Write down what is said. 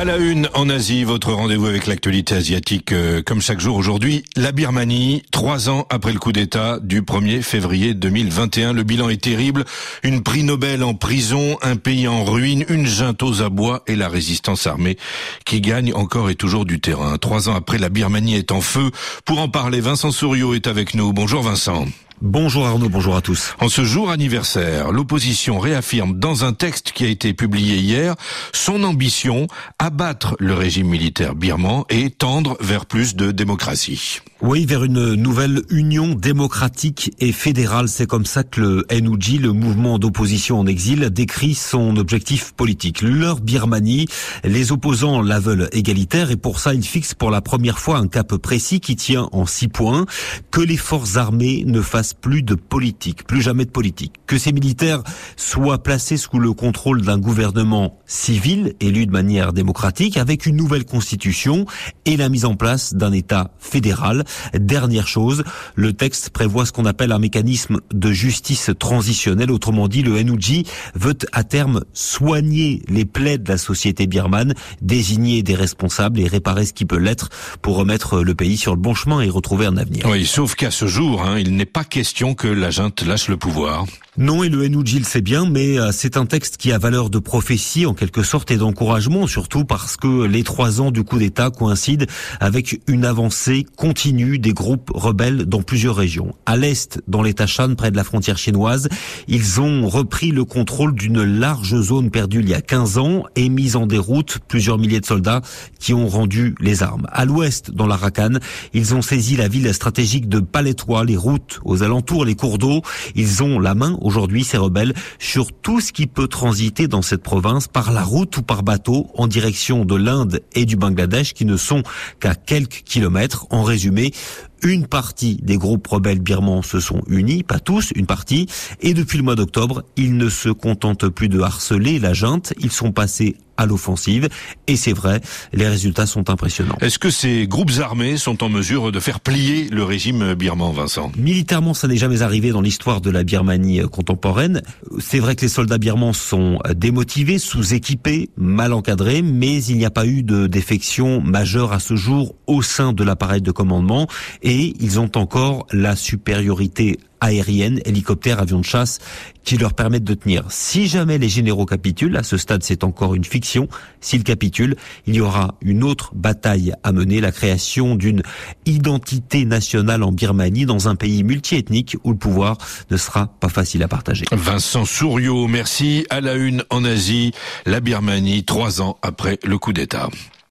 À la une, en Asie, votre rendez-vous avec l'actualité asiatique, euh, comme chaque jour aujourd'hui, la Birmanie, trois ans après le coup d'État du 1er février 2021. Le bilan est terrible. Une prix Nobel en prison, un pays en ruine, une junte aux abois et la résistance armée qui gagne encore et toujours du terrain. Trois ans après, la Birmanie est en feu. Pour en parler, Vincent Souriau est avec nous. Bonjour Vincent. Bonjour Arnaud, bonjour à tous. En ce jour anniversaire, l'opposition réaffirme dans un texte qui a été publié hier son ambition abattre le régime militaire birman et tendre vers plus de démocratie. Oui, vers une nouvelle union démocratique et fédérale. C'est comme ça que le NUG, le mouvement d'opposition en exil, décrit son objectif politique. Leur Birmanie, les opposants la veulent égalitaire et pour ça, ils fixent pour la première fois un cap précis qui tient en six points. Que les forces armées ne fassent plus de politique, plus jamais de politique. Que ces militaires soient placés sous le contrôle d'un gouvernement civil élu de manière démocratique avec une nouvelle constitution et la mise en place d'un État fédéral Dernière chose, le texte prévoit ce qu'on appelle un mécanisme de justice transitionnelle. Autrement dit, le NUG veut à terme soigner les plaies de la société birmane, désigner des responsables et réparer ce qui peut l'être pour remettre le pays sur le bon chemin et retrouver un avenir. Oui, sauf qu'à ce jour, hein, il n'est pas question que la junte lâche le pouvoir. Non, et le NUG le sait bien, mais euh, c'est un texte qui a valeur de prophétie en quelque sorte et d'encouragement, surtout parce que les trois ans du coup d'État coïncident avec une avancée continue des groupes rebelles dans plusieurs régions. À l'est, dans l'État Shan, près de la frontière chinoise, ils ont repris le contrôle d'une large zone perdue il y a 15 ans et mis en déroute plusieurs milliers de soldats qui ont rendu les armes. À l'ouest, dans l'Arakan, ils ont saisi la ville stratégique de Palétois, les routes aux alentours, les cours d'eau. Ils ont la main aujourd'hui ces rebelles sur tout ce qui peut transiter dans cette province par la route ou par bateau en direction de l'Inde et du Bangladesh qui ne sont qu'à quelques kilomètres. En résumé, une partie des groupes rebelles birmans se sont unis, pas tous, une partie, et depuis le mois d'octobre, ils ne se contentent plus de harceler la junte, ils sont passés à l'offensive. Et c'est vrai, les résultats sont impressionnants. Est-ce que ces groupes armés sont en mesure de faire plier le régime birman, Vincent? Militairement, ça n'est jamais arrivé dans l'histoire de la Birmanie contemporaine. C'est vrai que les soldats birmans sont démotivés, sous-équipés, mal encadrés, mais il n'y a pas eu de défection majeure à ce jour au sein de l'appareil de commandement et ils ont encore la supériorité aérienne, hélicoptères, avions de chasse qui leur permettent de tenir. Si jamais les généraux capitulent, à ce stade c'est encore une fiction, s'ils capitulent, il y aura une autre bataille à mener, la création d'une identité nationale en Birmanie dans un pays multiethnique où le pouvoir ne sera pas facile à partager. Vincent Souriau, merci. À la une en Asie, la Birmanie, trois ans après le coup d'État.